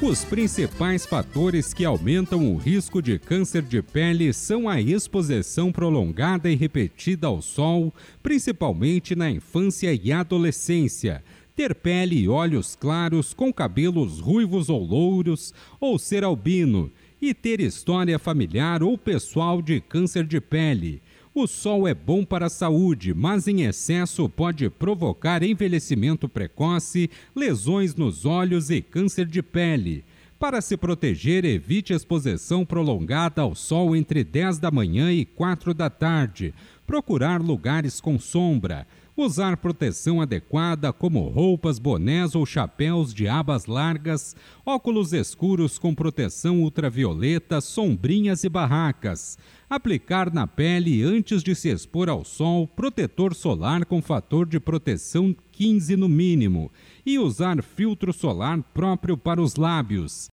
Os principais fatores que aumentam o risco de câncer de pele são a exposição prolongada e repetida ao sol, principalmente na infância e adolescência ter pele e olhos claros com cabelos ruivos ou louros, ou ser albino, e ter história familiar ou pessoal de câncer de pele. O sol é bom para a saúde, mas em excesso pode provocar envelhecimento precoce, lesões nos olhos e câncer de pele. Para se proteger, evite exposição prolongada ao sol entre 10 da manhã e 4 da tarde. Procurar lugares com sombra Usar proteção adequada, como roupas, bonés ou chapéus de abas largas, óculos escuros com proteção ultravioleta, sombrinhas e barracas. Aplicar na pele antes de se expor ao sol protetor solar com fator de proteção 15 no mínimo. E usar filtro solar próprio para os lábios.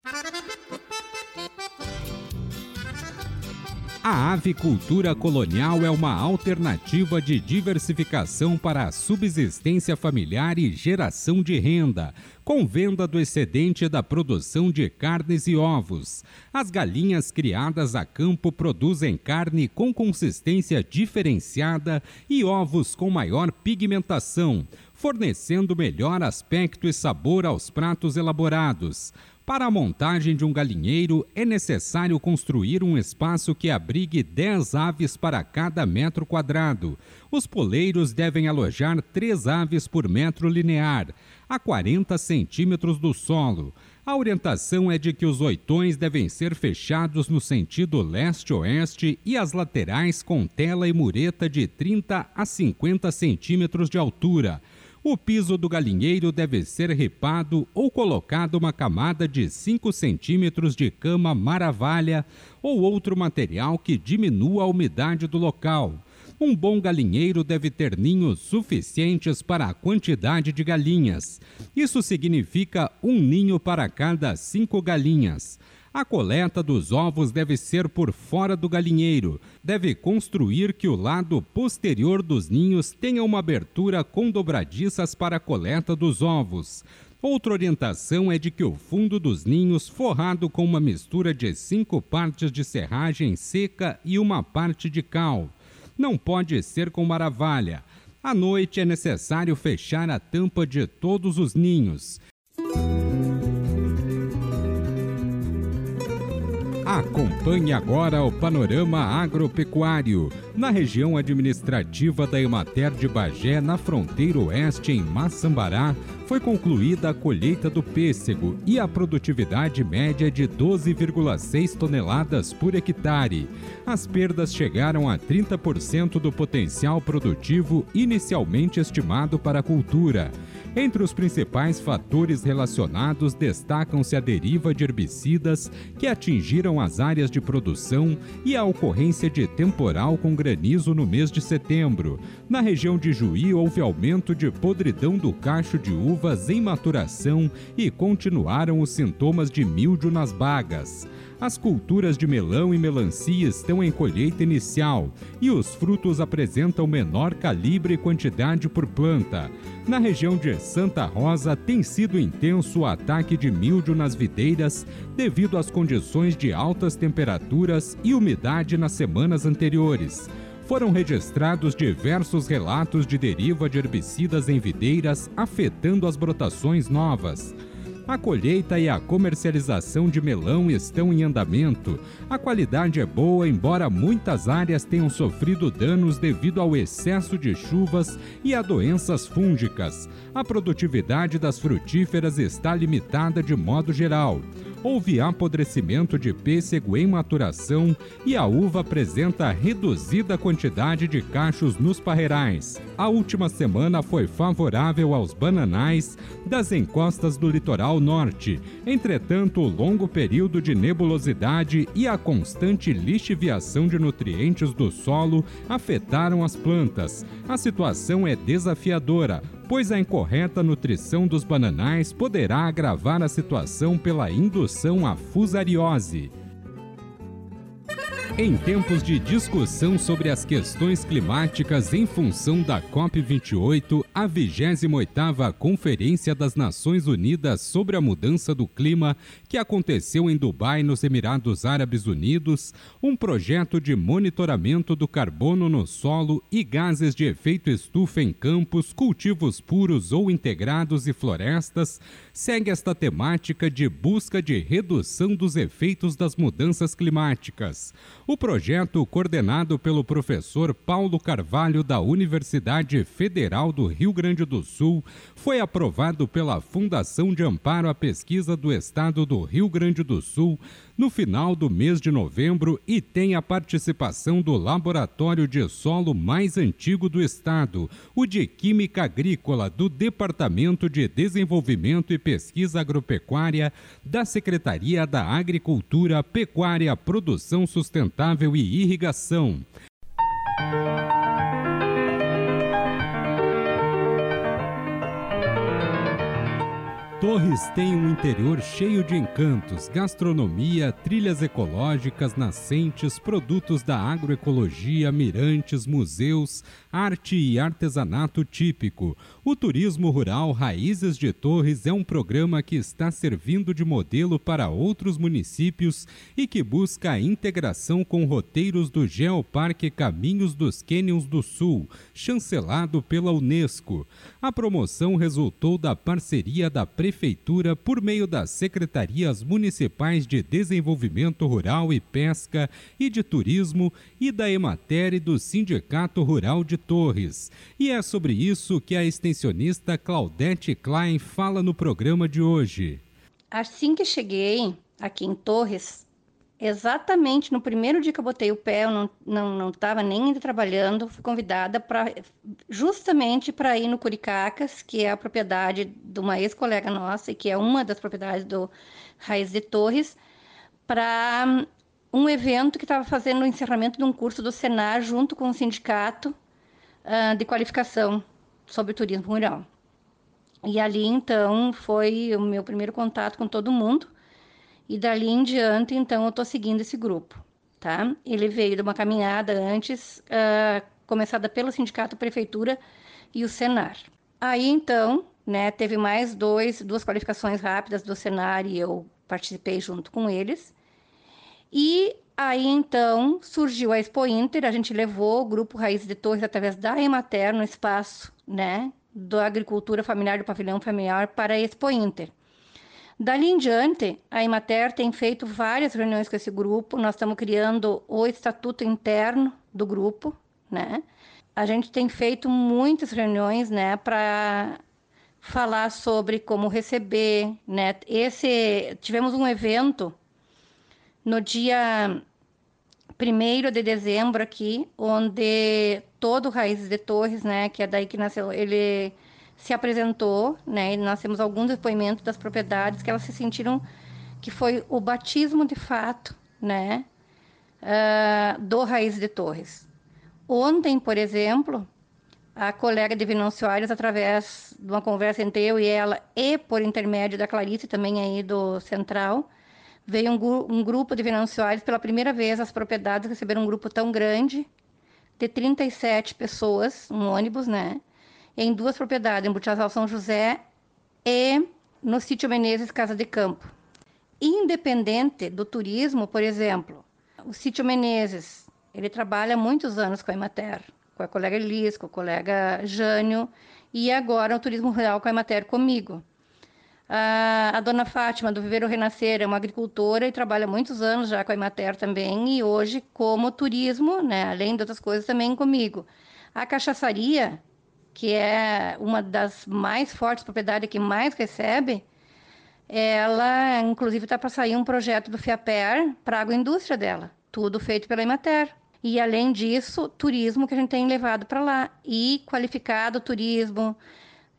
A avicultura colonial é uma alternativa de diversificação para a subsistência familiar e geração de renda, com venda do excedente da produção de carnes e ovos. As galinhas criadas a campo produzem carne com consistência diferenciada e ovos com maior pigmentação, fornecendo melhor aspecto e sabor aos pratos elaborados. Para a montagem de um galinheiro, é necessário construir um espaço que abrigue 10 aves para cada metro quadrado. Os poleiros devem alojar 3 aves por metro linear, a 40 centímetros do solo. A orientação é de que os oitões devem ser fechados no sentido leste-oeste e as laterais com tela e mureta de 30 a 50 centímetros de altura. O piso do galinheiro deve ser ripado ou colocado uma camada de 5 centímetros de cama maravalha ou outro material que diminua a umidade do local. Um bom galinheiro deve ter ninhos suficientes para a quantidade de galinhas. Isso significa um ninho para cada cinco galinhas. A coleta dos ovos deve ser por fora do galinheiro. Deve construir que o lado posterior dos ninhos tenha uma abertura com dobradiças para a coleta dos ovos. Outra orientação é de que o fundo dos ninhos, forrado com uma mistura de cinco partes de serragem seca e uma parte de cal. Não pode ser com maravalha. À noite é necessário fechar a tampa de todos os ninhos. Acompanhe agora o panorama agropecuário. Na região administrativa da Emater de Bagé, na fronteira oeste, em Maçambará, foi concluída a colheita do pêssego e a produtividade média de 12,6 toneladas por hectare. As perdas chegaram a 30% do potencial produtivo inicialmente estimado para a cultura. Entre os principais fatores relacionados destacam-se a deriva de herbicidas que atingiram as áreas de produção e a ocorrência de temporal com granizo no mês de setembro. Na região de Juí houve aumento de podridão do cacho de uvas em maturação e continuaram os sintomas de mildio nas bagas. As culturas de melão e melancia estão em colheita inicial e os frutos apresentam menor calibre e quantidade por planta. Na região de Santa Rosa tem sido intenso o ataque de mildio nas videiras devido às condições de altas temperaturas e umidade nas semanas anteriores foram registrados diversos relatos de deriva de herbicidas em videiras afetando as brotações novas. A colheita e a comercialização de melão estão em andamento. A qualidade é boa, embora muitas áreas tenham sofrido danos devido ao excesso de chuvas e a doenças fúngicas. A produtividade das frutíferas está limitada de modo geral. Houve apodrecimento de pêssego em maturação e a uva apresenta reduzida quantidade de cachos nos parreirais. A última semana foi favorável aos bananais das encostas do litoral norte. Entretanto, o longo período de nebulosidade e a constante lixiviação de nutrientes do solo afetaram as plantas. A situação é desafiadora, pois a incorreta nutrição dos bananais poderá agravar a situação pela indução à fusariose. Em tempos de discussão sobre as questões climáticas em função da COP28, a 28ª Conferência das Nações Unidas sobre a Mudança do Clima, que aconteceu em Dubai, nos Emirados Árabes Unidos, um projeto de monitoramento do carbono no solo e gases de efeito estufa em campos, cultivos puros ou integrados e florestas, segue esta temática de busca de redução dos efeitos das mudanças climáticas. O projeto, coordenado pelo professor Paulo Carvalho da Universidade Federal do Rio Grande do Sul, foi aprovado pela Fundação de Amparo à Pesquisa do Estado do Rio Grande do Sul no final do mês de novembro e tem a participação do laboratório de solo mais antigo do estado, o de Química Agrícola do Departamento de Desenvolvimento e Pesquisa Agropecuária da Secretaria da Agricultura, Pecuária, Produção Sustentável e Irrigação. Torres tem um interior cheio de encantos, gastronomia, trilhas ecológicas, nascentes, produtos da agroecologia, mirantes, museus, arte e artesanato típico. O turismo rural Raízes de Torres é um programa que está servindo de modelo para outros municípios e que busca a integração com roteiros do Geoparque Caminhos dos Cânions do Sul, chancelado pela Unesco. A promoção resultou da parceria da Prefeitura por meio das Secretarias Municipais de Desenvolvimento Rural e Pesca e de Turismo e da Emater e do Sindicato Rural de Torres. E é sobre isso que a extensionista Claudete Klein fala no programa de hoje. Assim que cheguei aqui em Torres, exatamente no primeiro dia que eu botei o pé, eu não não não estava nem ainda trabalhando, fui convidada para justamente para ir no Curicacas, que é a propriedade de uma ex-colega nossa e que é uma das propriedades do Raiz de Torres, para um evento que estava fazendo o encerramento de um curso do Senar junto com o sindicato uh, de qualificação sobre turismo rural. E ali então foi o meu primeiro contato com todo mundo. E dali em diante, então, eu estou seguindo esse grupo, tá? Ele veio de uma caminhada antes, uh, começada pelo Sindicato Prefeitura e o Senar. Aí, então, né, teve mais dois, duas qualificações rápidas do Senar e eu participei junto com eles. E aí, então, surgiu a Expo Inter, a gente levou o Grupo Raiz de Torres através da Emater no espaço, né, da agricultura familiar do pavilhão familiar para a Expo Inter. Dali em diante, a Imater tem feito várias reuniões com esse grupo. Nós estamos criando o estatuto interno do grupo, né? A gente tem feito muitas reuniões, né, para falar sobre como receber, né? Esse tivemos um evento no dia 1 de dezembro aqui, onde todo Raízes de Torres, né, que é daí que nasceu, ele se apresentou, né? E nós temos alguns depoimentos das propriedades que elas se sentiram que foi o batismo de fato, né? Uh, do Raiz de Torres. Ontem, por exemplo, a colega de Venâncio Soares, através de uma conversa entre eu e ela, e por intermédio da Clarice, também aí do Central, veio um, um grupo de Venâncio Soares, pela primeira vez as propriedades receberam um grupo tão grande, de 37 pessoas, um ônibus, né? Em duas propriedades, em Butiazal São José e no sítio Menezes Casa de Campo. Independente do turismo, por exemplo, o sítio Menezes, ele trabalha muitos anos com a Emater, com a colega Elis, com o colega Jânio, e agora o turismo rural com a Emater comigo. A, a dona Fátima, do Viveiro Renascer, é uma agricultora e trabalha muitos anos já com a Emater também, e hoje como turismo, né, além de outras coisas, também comigo. A cachaçaria, que é uma das mais fortes propriedades que mais recebe, ela, inclusive, está para sair um projeto do FIAPER para a agroindústria dela, tudo feito pela Emater. E, além disso, turismo que a gente tem levado para lá. E qualificado turismo,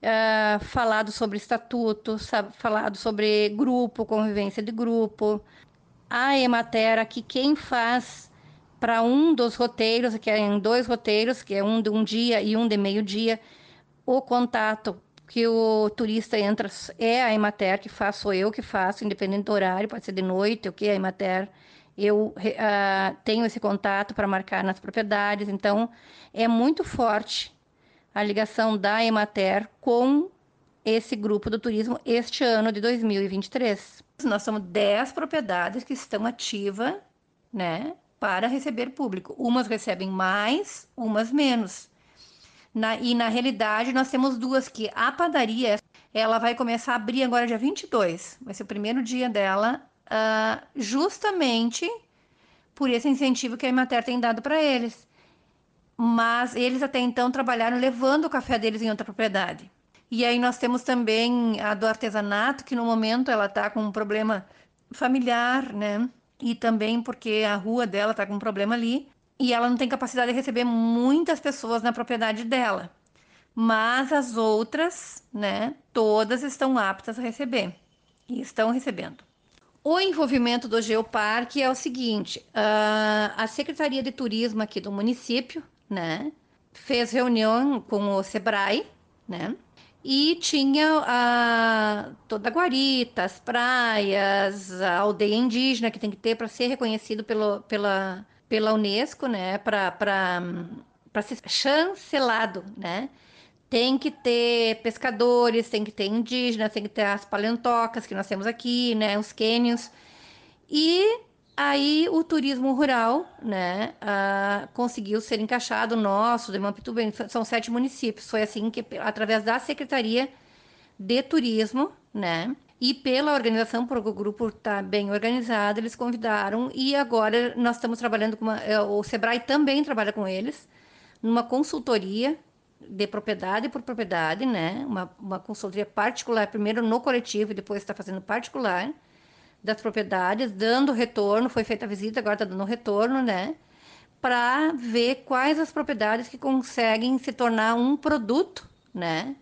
uh, falado sobre estatuto, sabe, falado sobre grupo, convivência de grupo. A Emater aqui, quem faz para um dos roteiros, que é em dois roteiros, que é um de um dia e um de meio-dia, o contato que o turista entra é a Emater que faz, sou eu que faço, independente do horário, pode ser de noite, o que é a Emater. Eu uh, tenho esse contato para marcar nas propriedades, então é muito forte a ligação da Emater com esse grupo do turismo este ano de 2023. Nós somos 10 propriedades que estão ativas, né, para receber público. Umas recebem mais, umas menos. Na, e na realidade nós temos duas que a padaria ela vai começar a abrir agora dia 22, vai ser o primeiro dia dela, uh, justamente por esse incentivo que a Emater tem dado para eles. Mas eles até então trabalharam levando o café deles em outra propriedade. E aí nós temos também a do artesanato, que no momento ela está com um problema familiar, né? E também porque a rua dela está com um problema ali e ela não tem capacidade de receber muitas pessoas na propriedade dela. Mas as outras, né, todas estão aptas a receber e estão recebendo. O envolvimento do Geoparque é o seguinte: a Secretaria de Turismo aqui do município, né, fez reunião com o Sebrae, né, e tinha a, toda a guarita, as praias, a aldeia indígena que tem que ter para ser reconhecido pelo, pela pela Unesco, né, para ser chancelado, né? Tem que ter pescadores, tem que ter indígenas, tem que ter as paleontocas que nós temos aqui, né, os cânions. E aí o turismo rural, né, uh, conseguiu ser encaixado nosso, de Mampituba, são sete municípios. Foi assim que, através da Secretaria de Turismo, né, e pela organização, porque o grupo está bem organizado, eles convidaram e agora nós estamos trabalhando com uma, é, o Sebrae também trabalha com eles numa consultoria de propriedade por propriedade, né? Uma, uma consultoria particular, primeiro no coletivo e depois está fazendo particular das propriedades, dando retorno. Foi feita a visita, agora está dando retorno, né? Para ver quais as propriedades que conseguem se tornar um produto, né?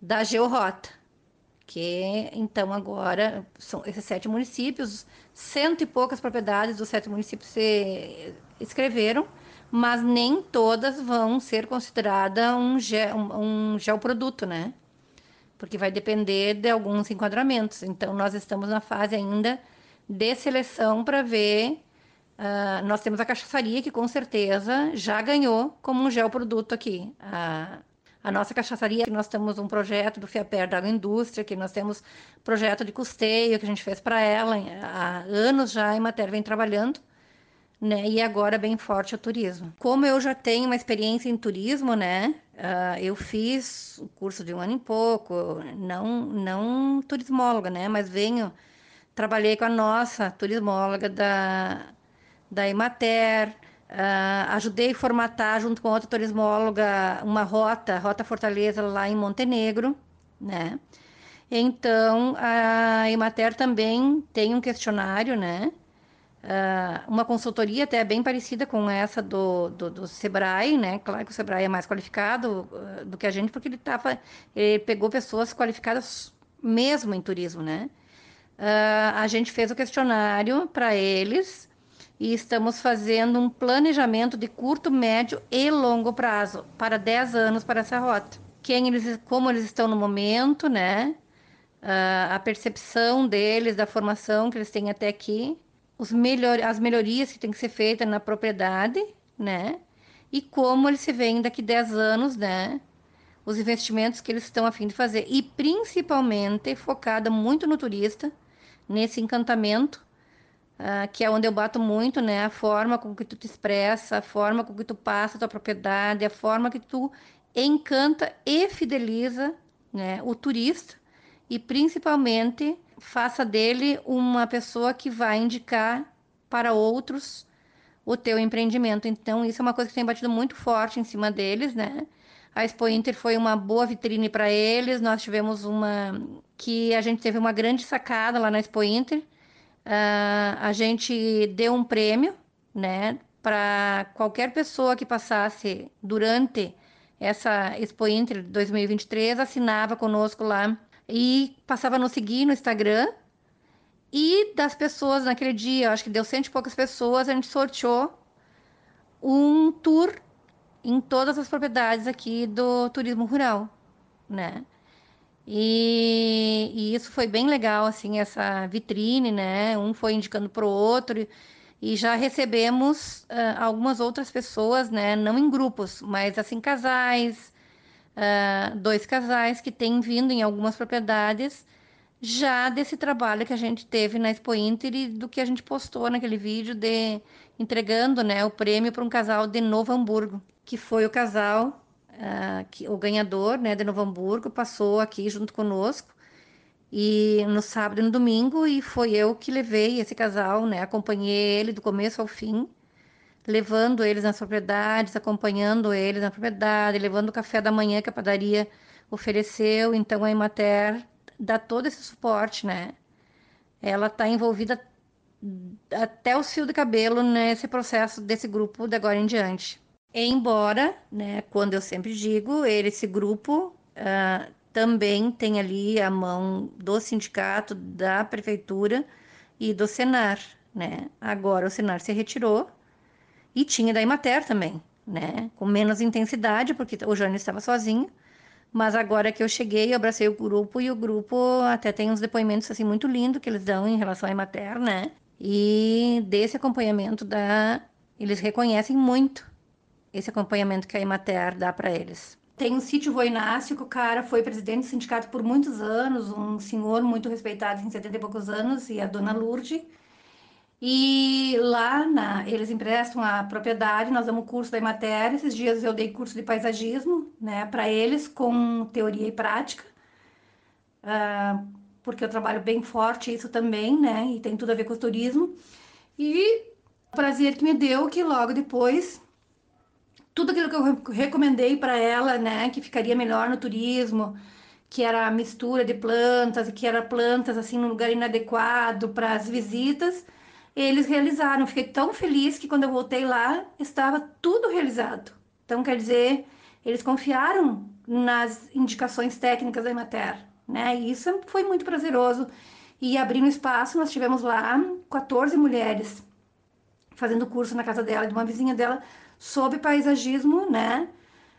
Da georrota que então agora são esses sete municípios, cento e poucas propriedades dos sete municípios se escreveram, mas nem todas vão ser consideradas um, ge, um, um geoproduto, né? Porque vai depender de alguns enquadramentos. Então, nós estamos na fase ainda de seleção para ver. Uh, nós temos a cachaçaria, que com certeza já ganhou como um geoproduto aqui. Uh, a nossa cachaçaria, que nós temos um projeto do FIAPER da agroindústria, que nós temos projeto de custeio que a gente fez para ela há anos já, em matéria vem trabalhando, né? E agora bem forte o turismo. Como eu já tenho uma experiência em turismo, né? Uh, eu fiz o curso de um ano e pouco, não, não turismóloga, né? Mas venho, trabalhei com a nossa turismóloga da, da Emater, Uh, ajudei a formatar, junto com outra turismóloga, uma rota, Rota Fortaleza, lá em Montenegro, né? Então, a Emater também tem um questionário, né? Uh, uma consultoria até bem parecida com essa do, do, do, Sebrae, né? Claro que o Sebrae é mais qualificado uh, do que a gente, porque ele, tava, ele pegou pessoas qualificadas mesmo em turismo, né? Uh, a gente fez o questionário para eles e estamos fazendo um planejamento de curto, médio e longo prazo para 10 anos para essa rota. Quem eles, como eles estão no momento, né? A percepção deles, da formação que eles têm até aqui, os melhor, as melhorias que têm que ser feitas na propriedade, né? E como eles se veem daqui 10 anos, né? Os investimentos que eles estão a fim de fazer. E principalmente focada muito no turista, nesse encantamento Uh, que é onde eu bato muito, né? A forma com que tu te expressa, a forma com que tu passa a tua propriedade, a forma que tu encanta e fideliza né, o turista e principalmente faça dele uma pessoa que vai indicar para outros o teu empreendimento. Então, isso é uma coisa que tem batido muito forte em cima deles, né? A Expo Inter foi uma boa vitrine para eles. Nós tivemos uma que a gente teve uma grande sacada lá na Expo Inter. Uh, a gente deu um prêmio, né, para qualquer pessoa que passasse durante essa Expo Inter 2023, assinava conosco lá e passava a nos seguir no Instagram. E das pessoas naquele dia, acho que deu cento e poucas pessoas, a gente sorteou um tour em todas as propriedades aqui do turismo rural, né? E, e isso foi bem legal, assim, essa vitrine, né? Um foi indicando para o outro e já recebemos uh, algumas outras pessoas, né? Não em grupos, mas assim casais, uh, dois casais que têm vindo em algumas propriedades já desse trabalho que a gente teve na Expo Inter e do que a gente postou naquele vídeo de entregando, né, o prêmio para um casal de Novo Hamburgo, que foi o casal uh, que o ganhador, né, de Novo Hamburgo passou aqui junto conosco e no sábado e no domingo e foi eu que levei esse casal, né, acompanhei ele do começo ao fim, levando eles nas propriedades, acompanhando eles na propriedade, levando o café da manhã que a padaria ofereceu, então a Imater dá todo esse suporte, né? Ela está envolvida até o fio de cabelo nesse processo desse grupo de agora em diante. Embora, né, quando eu sempre digo, ele, esse grupo uh, também tem ali a mão do sindicato, da prefeitura e do Senar, né? Agora o Senar se retirou e tinha da Imater também, né? Com menos intensidade, porque o Jânio estava sozinho, mas agora que eu cheguei, eu abracei o grupo e o grupo até tem uns depoimentos assim muito lindos que eles dão em relação à Emater, né? E desse acompanhamento da eles reconhecem muito esse acompanhamento que a Emater dá para eles. Tem um sítio Voinácio, que o cara foi presidente do sindicato por muitos anos, um senhor muito respeitado em 70 e poucos anos, e a dona Lourdes. E lá na, eles emprestam a propriedade, nós damos curso da Emater. Esses dias eu dei curso de paisagismo, né, para eles, com teoria e prática, uh, porque eu trabalho bem forte isso também, né, e tem tudo a ver com o turismo. E o prazer que me deu que logo depois, tudo aquilo que eu recomendei para ela, né, que ficaria melhor no turismo, que era a mistura de plantas, que era plantas assim no lugar inadequado para as visitas eles realizaram. Fiquei tão feliz que quando eu voltei lá, estava tudo realizado. Então, quer dizer, eles confiaram nas indicações técnicas da Emater, né? E isso foi muito prazeroso. E abrindo espaço, nós tivemos lá 14 mulheres fazendo curso na casa dela, de uma vizinha dela, sobre paisagismo, né?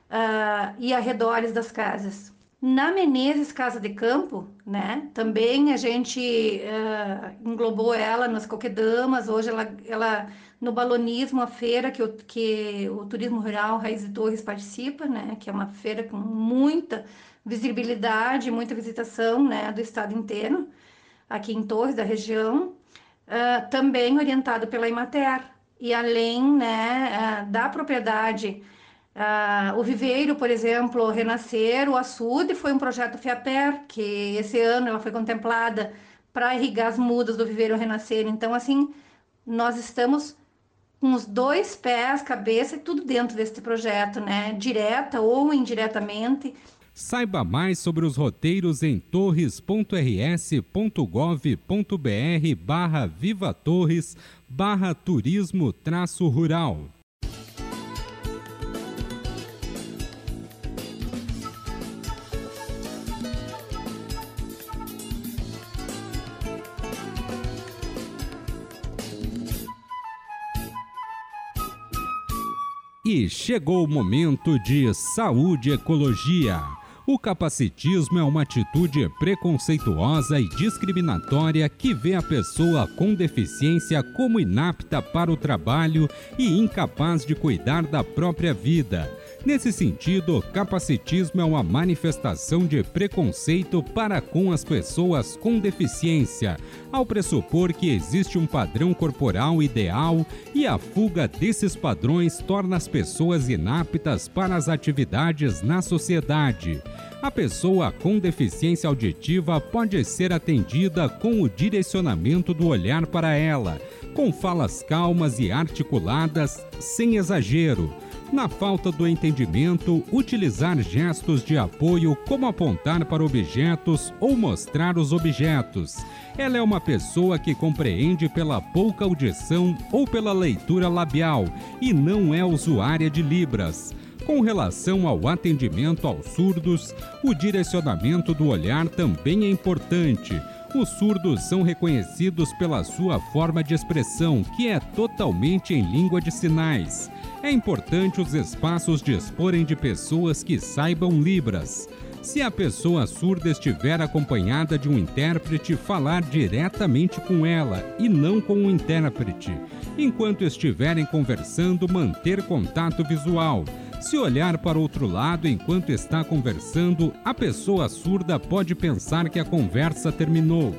Uh, e arredores das casas. Na Menezes Casa de Campo, né, também a gente uh, englobou ela nas coquedamas, hoje ela, ela no balonismo, a feira que o, que o Turismo Rural Raiz de Torres participa, né, que é uma feira com muita visibilidade, muita visitação, né, do estado inteiro, aqui em Torres, da região, uh, também orientado pela Imater, e além, né, uh, da propriedade Uh, o Viveiro, por exemplo, Renascer, o Açude foi um projeto FIAPER, que esse ano ela foi contemplada para irrigar as mudas do Viveiro Renascer. Então, assim, nós estamos com os dois pés, cabeça e tudo dentro desse projeto, né? Direta ou indiretamente. Saiba mais sobre os roteiros em torres.rs.gov.br barra Viva Torres barra Turismo Rural. E chegou o momento de saúde e ecologia. O capacitismo é uma atitude preconceituosa e discriminatória que vê a pessoa com deficiência como inapta para o trabalho e incapaz de cuidar da própria vida. Nesse sentido, capacitismo é uma manifestação de preconceito para com as pessoas com deficiência, ao pressupor que existe um padrão corporal ideal e a fuga desses padrões torna as pessoas inaptas para as atividades na sociedade. A pessoa com deficiência auditiva pode ser atendida com o direcionamento do olhar para ela, com falas calmas e articuladas, sem exagero. Na falta do entendimento, utilizar gestos de apoio como apontar para objetos ou mostrar os objetos. Ela é uma pessoa que compreende pela pouca audição ou pela leitura labial e não é usuária de Libras. Com relação ao atendimento aos surdos, o direcionamento do olhar também é importante. Os surdos são reconhecidos pela sua forma de expressão, que é totalmente em língua de sinais. É importante os espaços disporem de pessoas que saibam Libras. Se a pessoa surda estiver acompanhada de um intérprete, falar diretamente com ela e não com o intérprete. Enquanto estiverem conversando, manter contato visual. Se olhar para outro lado enquanto está conversando, a pessoa surda pode pensar que a conversa terminou.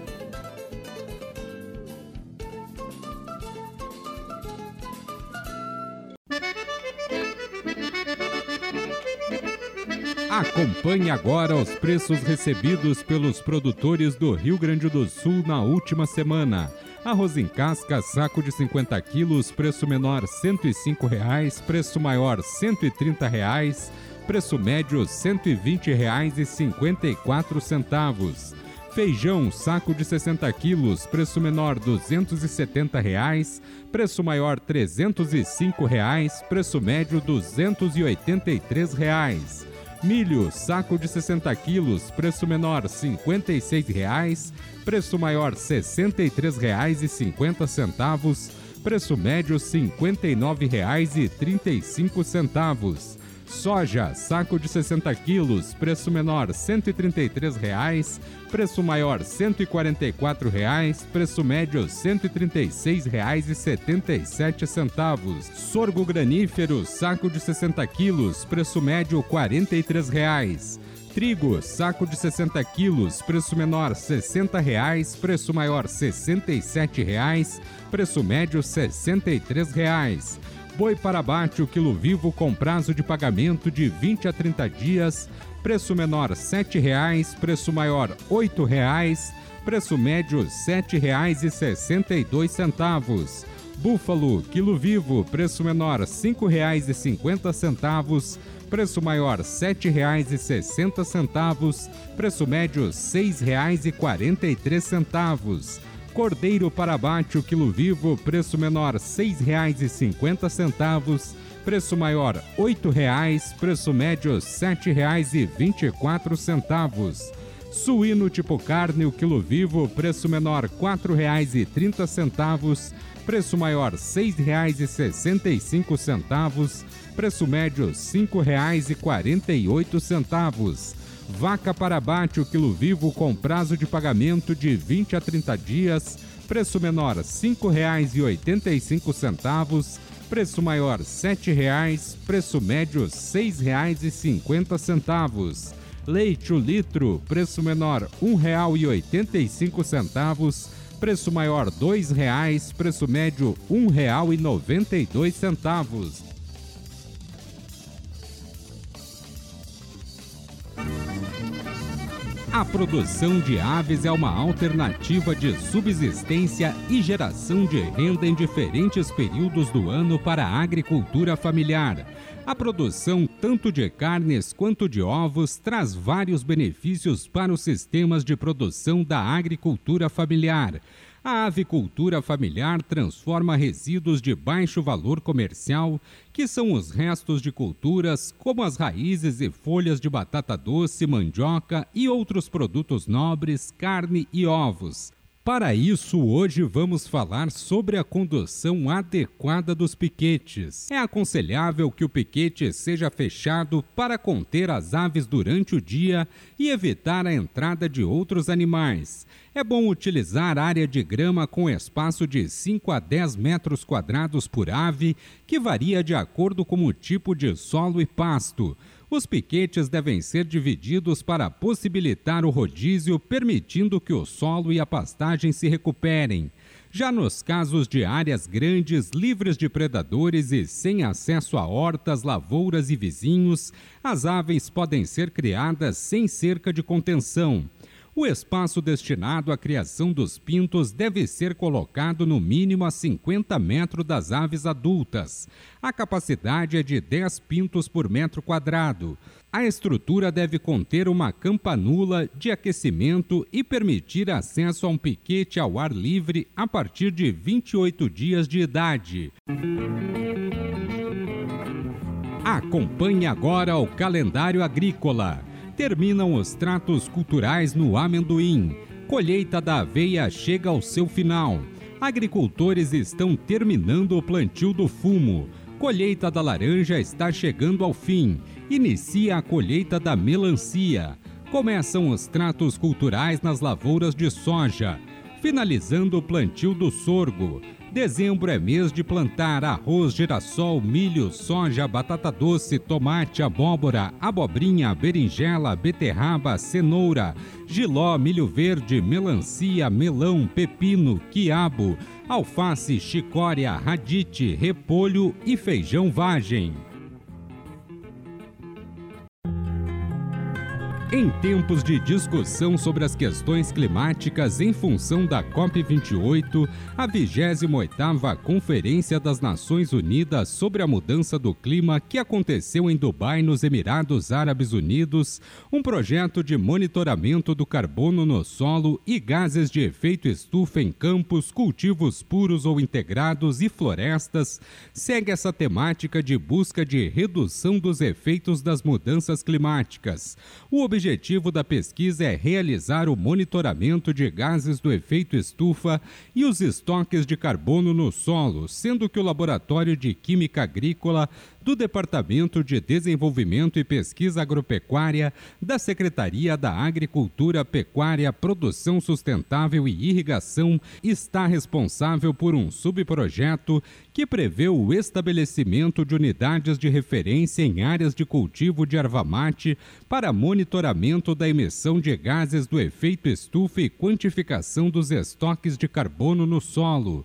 Acompanhe agora os preços recebidos pelos produtores do Rio Grande do Sul na última semana. Arroz em casca, saco de 50 quilos, preço menor 105 reais, preço maior 130 reais, preço médio R$ 120,54. Feijão, saco de 60 quilos, preço menor 270 reais, preço maior 305 reais, preço médio 283 reais. Milho, saco de 60 quilos, preço menor R$ 56,00, preço maior R$ 63,50, preço médio R$ 59,35. Soja, saco de 60 quilos, preço menor R$ 133,00, preço maior R$ 144,00, preço médio R$ 136,77. Sorgo granífero, saco de 60 quilos, preço médio R$ 43,00. Trigo, saco de 60 quilos, preço menor R$ 60,00, preço maior R$ 67,00, preço médio R$ 63,00. Boi para abate o quilo vivo com prazo de pagamento de 20 a 30 dias, preço menor R$ 7,00, preço maior R$ 8,00, preço médio R$ 7,62. Búfalo, quilo vivo, preço menor R$ 5,50, preço maior R$ 7,60, preço médio R$ 6,43. Cordeiro para abate o quilo vivo, preço menor R$ 6,50, preço maior R$ 8,00, preço médio R$ 7,24. Suíno tipo carne, o quilo vivo, preço menor R$ 4,30, preço maior R$ 6,65, preço médio R$ 5,48. Vaca para abate o quilo vivo com prazo de pagamento de 20 a 30 dias, preço menor R$ 5,85, preço maior R$ 7,00, preço médio R$ 6,50. Leite o litro, preço menor R$ 1,85, preço maior R$ 2,00, preço médio R$ 1,92. A produção de aves é uma alternativa de subsistência e geração de renda em diferentes períodos do ano para a agricultura familiar. A produção tanto de carnes quanto de ovos traz vários benefícios para os sistemas de produção da agricultura familiar. A avicultura familiar transforma resíduos de baixo valor comercial, que são os restos de culturas como as raízes e folhas de batata doce, mandioca e outros produtos nobres, carne e ovos. Para isso, hoje vamos falar sobre a condução adequada dos piquetes. É aconselhável que o piquete seja fechado para conter as aves durante o dia e evitar a entrada de outros animais. É bom utilizar área de grama com espaço de 5 a 10 metros quadrados por ave, que varia de acordo com o tipo de solo e pasto. Os piquetes devem ser divididos para possibilitar o rodízio, permitindo que o solo e a pastagem se recuperem. Já nos casos de áreas grandes, livres de predadores e sem acesso a hortas, lavouras e vizinhos, as aves podem ser criadas sem cerca de contenção. O espaço destinado à criação dos pintos deve ser colocado no mínimo a 50 metros das aves adultas. A capacidade é de 10 pintos por metro quadrado. A estrutura deve conter uma campanula de aquecimento e permitir acesso a um piquete ao ar livre a partir de 28 dias de idade. Acompanhe agora o calendário agrícola terminam os tratos culturais no amendoim. Colheita da aveia chega ao seu final. Agricultores estão terminando o plantio do fumo. Colheita da laranja está chegando ao fim. Inicia a colheita da melancia. Começam os tratos culturais nas lavouras de soja. Finalizando o plantio do sorgo. Dezembro é mês de plantar arroz, girassol, milho, soja, batata doce, tomate, abóbora, abobrinha, berinjela, beterraba, cenoura, giló, milho verde, melancia, melão, pepino, quiabo, alface, chicória, radite, repolho e feijão vagem. Em tempos de discussão sobre as questões climáticas em função da COP28, a 28ª Conferência das Nações Unidas sobre a Mudança do Clima que aconteceu em Dubai, nos Emirados Árabes Unidos, um projeto de monitoramento do carbono no solo e gases de efeito estufa em campos, cultivos puros ou integrados e florestas, segue essa temática de busca de redução dos efeitos das mudanças climáticas. O objetivo da pesquisa é realizar o monitoramento de gases do efeito estufa e os estoques de carbono no solo, sendo que o Laboratório de Química Agrícola do Departamento de Desenvolvimento e Pesquisa Agropecuária da Secretaria da Agricultura, Pecuária, Produção Sustentável e Irrigação está responsável por um subprojeto que prevê o estabelecimento de unidades de referência em áreas de cultivo de erva mate para monitoramento da emissão de gases do efeito estufa e quantificação dos estoques de carbono no solo.